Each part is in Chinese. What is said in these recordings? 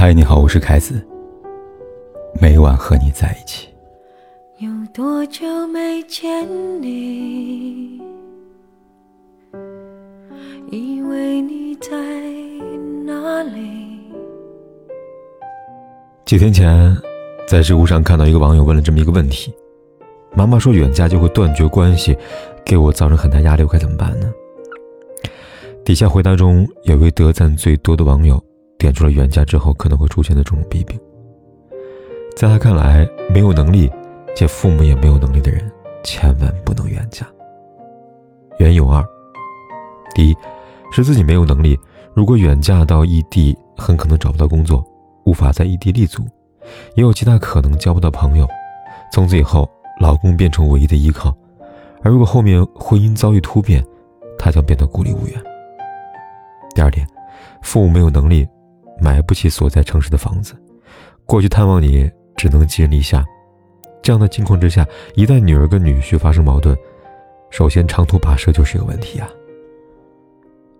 嗨，你好，我是凯子。每晚和你在一起。有多久没见你？以为你在哪里？几天前，在知乎上看到一个网友问了这么一个问题：妈妈说远嫁就会断绝关系，给我造成很大压力，我该怎么办呢？底下回答中有位得赞最多的网友。点出了远嫁之后可能会出现的种种弊病。在他看来，没有能力且父母也没有能力的人，千万不能远嫁。原因有二：第一，是自己没有能力，如果远嫁到异地，很可能找不到工作，无法在异地立足，也有极大可能交不到朋友，从此以后，老公变成唯一的依靠。而如果后面婚姻遭遇突变，她将变得孤立无援。第二点，父母没有能力。买不起所在城市的房子，过去探望你只能寄人篱下。这样的境况之下，一旦女儿跟女婿发生矛盾，首先长途跋涉就是个问题啊。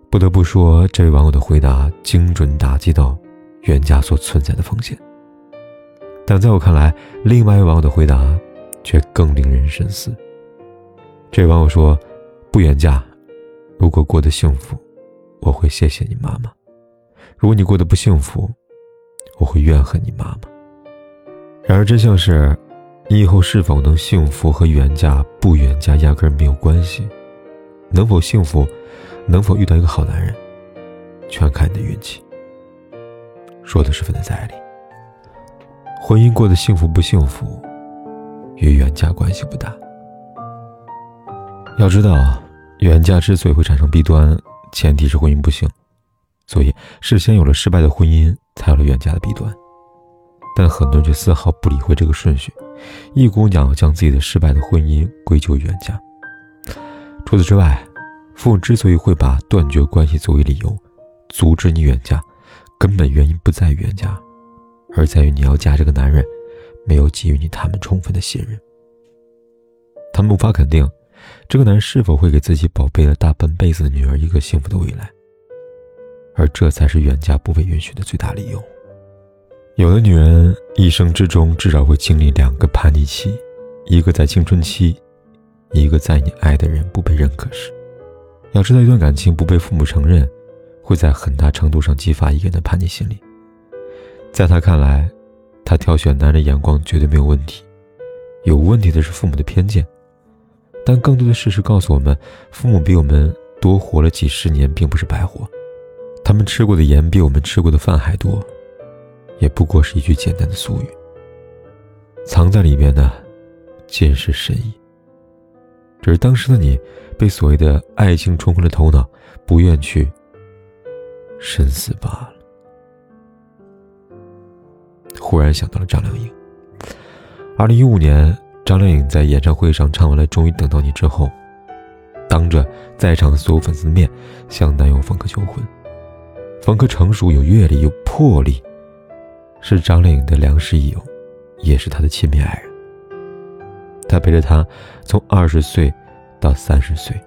不得不说，这位网友的回答精准打击到远嫁所存在的风险。但在我看来，另外一位网友的回答却更令人深思。这位网友说：“不远嫁，如果过得幸福，我会谢谢你妈妈。”如果你过得不幸福，我会怨恨你妈妈。然而真相是，你以后是否能幸福和远嫁不远嫁压根没有关系。能否幸福，能否遇到一个好男人，全看你的运气。说的十分的在理。婚姻过得幸福不幸福，与远嫁关系不大。要知道，远嫁之所以会产生弊端，前提是婚姻不幸。所以，事先有了失败的婚姻，才有了远嫁的弊端。但很多人却丝毫不理会这个顺序，一股脑将自己的失败的婚姻归咎于远嫁。除此之外，父母之所以会把断绝关系作为理由，阻止你远嫁，根本原因不在于远嫁，而在于你要嫁这个男人，没有给予你他们充分的信任。他们无法肯定，这个男人是否会给自己宝贝了大半辈子的女儿一个幸福的未来。而这才是远嫁不被允许的最大理由。有的女人一生之中至少会经历两个叛逆期，一个在青春期，一个在你爱的人不被认可时。要知道，一段感情不被父母承认，会在很大程度上激发一个人的叛逆心理。在他看来，他挑选男人眼光绝对没有问题，有问题的是父母的偏见。但更多的事实告诉我们，父母比我们多活了几十年，并不是白活。他们吃过的盐比我们吃过的饭还多，也不过是一句简单的俗语。藏在里面的，尽是深意。只是当时的你，被所谓的爱情冲昏了头脑，不愿去深思罢了。忽然想到了张靓颖。二零一五年，张靓颖在演唱会上唱完了《终于等到你》之后，当着在场所有粉丝的面，向男友冯轲求婚。冯轲成熟有阅历有魄力，是张靓颖的良师益友，也是她的亲密爱人。他陪着她从二十岁到三十岁，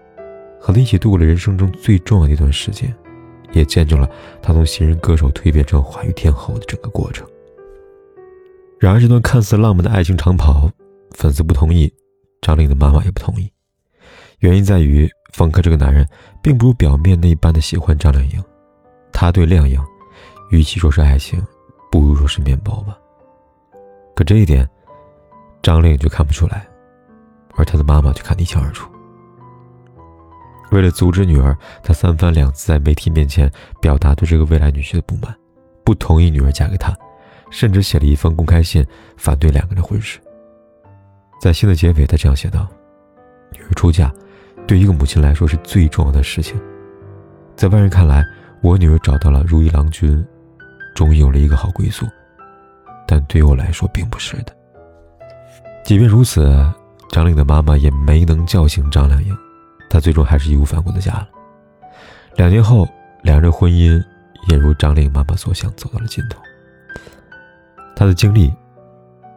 和她一起度过了人生中最重要的一段时间，也见证了她从新人歌手蜕变成华语天后的整个过程。然而，这段看似浪漫的爱情长跑，粉丝不同意，张靓颖的妈妈也不同意。原因在于，冯轲这个男人并不如表面那般的喜欢张靓颖。他对靓颖，与其说是爱情，不如说是面包吧。可这一点，张靓颖就看不出来，而他的妈妈却看得一清二楚。为了阻止女儿，他三番两次在媒体面前表达对这个未来女婿的不满，不同意女儿嫁给他，甚至写了一封公开信反对两个人的婚事。在信的结尾，他这样写道：“女儿出嫁，对一个母亲来说是最重要的事情，在外人看来。”我女儿找到了如意郎君，终于有了一个好归宿，但对我来说并不是的。即便如此，张玲的妈妈也没能叫醒张靓颖，她最终还是义无反顾的嫁了。两年后，两人婚姻也如张玲妈妈所想，走到了尽头。她的经历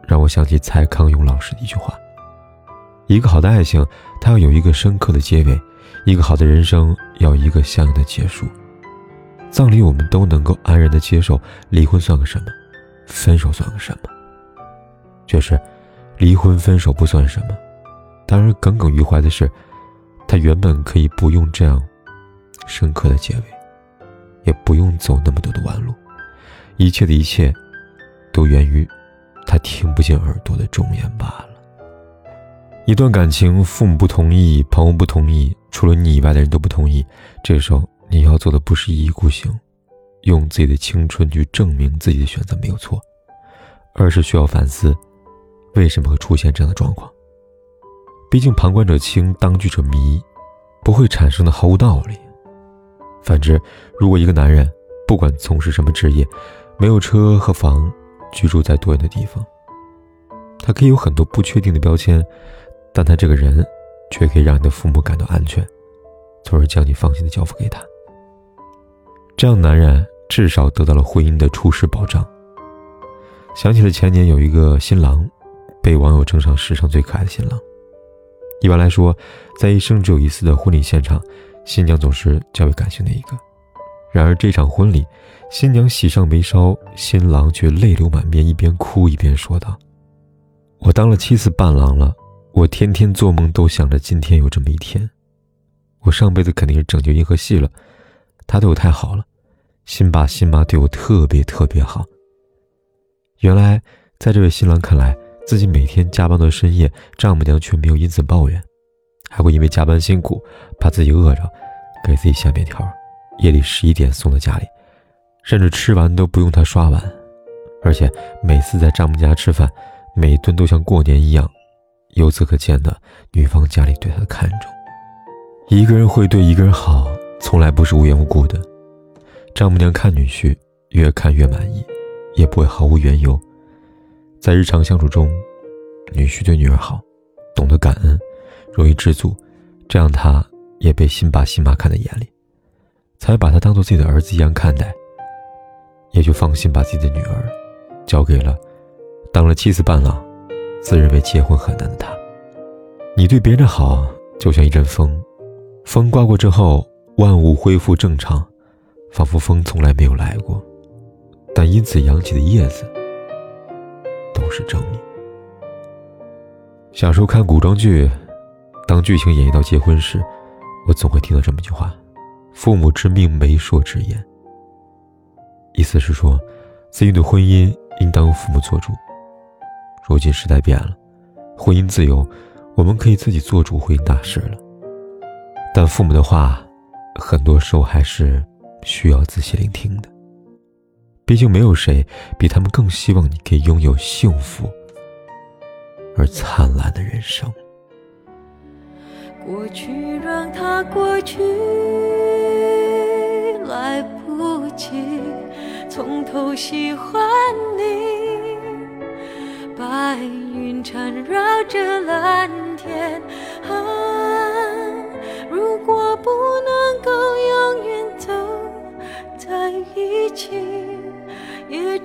让我想起蔡康永老师的一句话：“一个好的爱情，它要有一个深刻的结尾；一个好的人生，要一个相应的结束。”葬礼我们都能够安然的接受，离婚算个什么，分手算个什么？却是，离婚分手不算什么，当然耿耿于怀的是，他原本可以不用这样深刻的结尾，也不用走那么多的弯路，一切的一切，都源于他听不见耳朵的忠言罢了。一段感情，父母不同意，朋友不同意，除了你以外的人都不同意，这时候。你要做的不是一意孤行，用自己的青春去证明自己的选择没有错，而是需要反思，为什么会出现这样的状况。毕竟旁观者清，当局者迷，不会产生的毫无道理。反之，如果一个男人不管从事什么职业，没有车和房，居住在多远的地方，他可以有很多不确定的标签，但他这个人却可以让你的父母感到安全，从而将你放心的交付给他。这样，男人至少得到了婚姻的初始保障。想起了前年有一个新郎，被网友称上史上最可爱的新郎。一般来说，在一生只有一次的婚礼现场，新娘总是较为感性的一个。然而这场婚礼，新娘喜上眉梢，新郎却泪流满面，一边哭一边说道：“我当了七次伴郎了，我天天做梦都想着今天有这么一天。我上辈子肯定是拯救银河系了。”他对我太好了，新爸新妈对我特别特别好。原来，在这位新郎看来，自己每天加班到深夜，丈母娘却没有因此抱怨，还会因为加班辛苦，怕自己饿着，给自己下面条，夜里十一点送到家里，甚至吃完都不用他刷碗。而且每次在丈母家吃饭，每顿都像过年一样。由此可见的，女方家里对他的看重。一个人会对一个人好。从来不是无缘无故的，丈母娘看女婿越看越满意，也不会毫无缘由。在日常相处中，女婿对女儿好，懂得感恩，容易知足，这样他也被新爸新妈看在眼里，才把他当做自己的儿子一样看待，也就放心把自己的女儿交给了当了妻子伴郎，自认为结婚很难的他。你对别人好，就像一阵风，风刮过之后。万物恢复正常，仿佛风从来没有来过，但因此扬起的叶子都是证明。小时候看古装剧，当剧情演绎到结婚时，我总会听到这么一句话：“父母之命，媒妁之言。”意思是说，子女的婚姻应当由父母做主。如今时代变了，婚姻自由，我们可以自己做主婚姻大事了。但父母的话。很多时候还是需要仔细聆听的，毕竟没有谁比他们更希望你可以拥有幸福而灿烂的人生。过去让它过去，来不及从头喜欢你。白云缠绕着蓝天。啊。如果不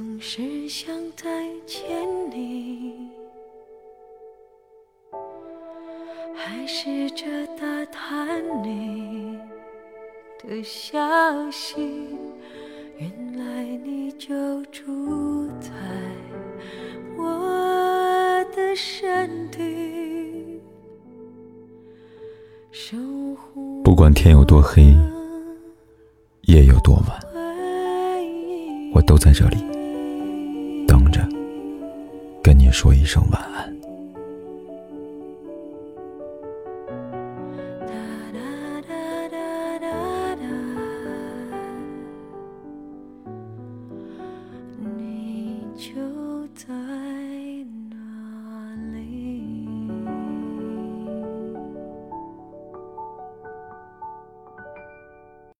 总是想再见你。还试着打探你的消息，原来你就住在我的身体，守护不管天有多黑，夜有多晚，我都在这里，跟你说一声晚安。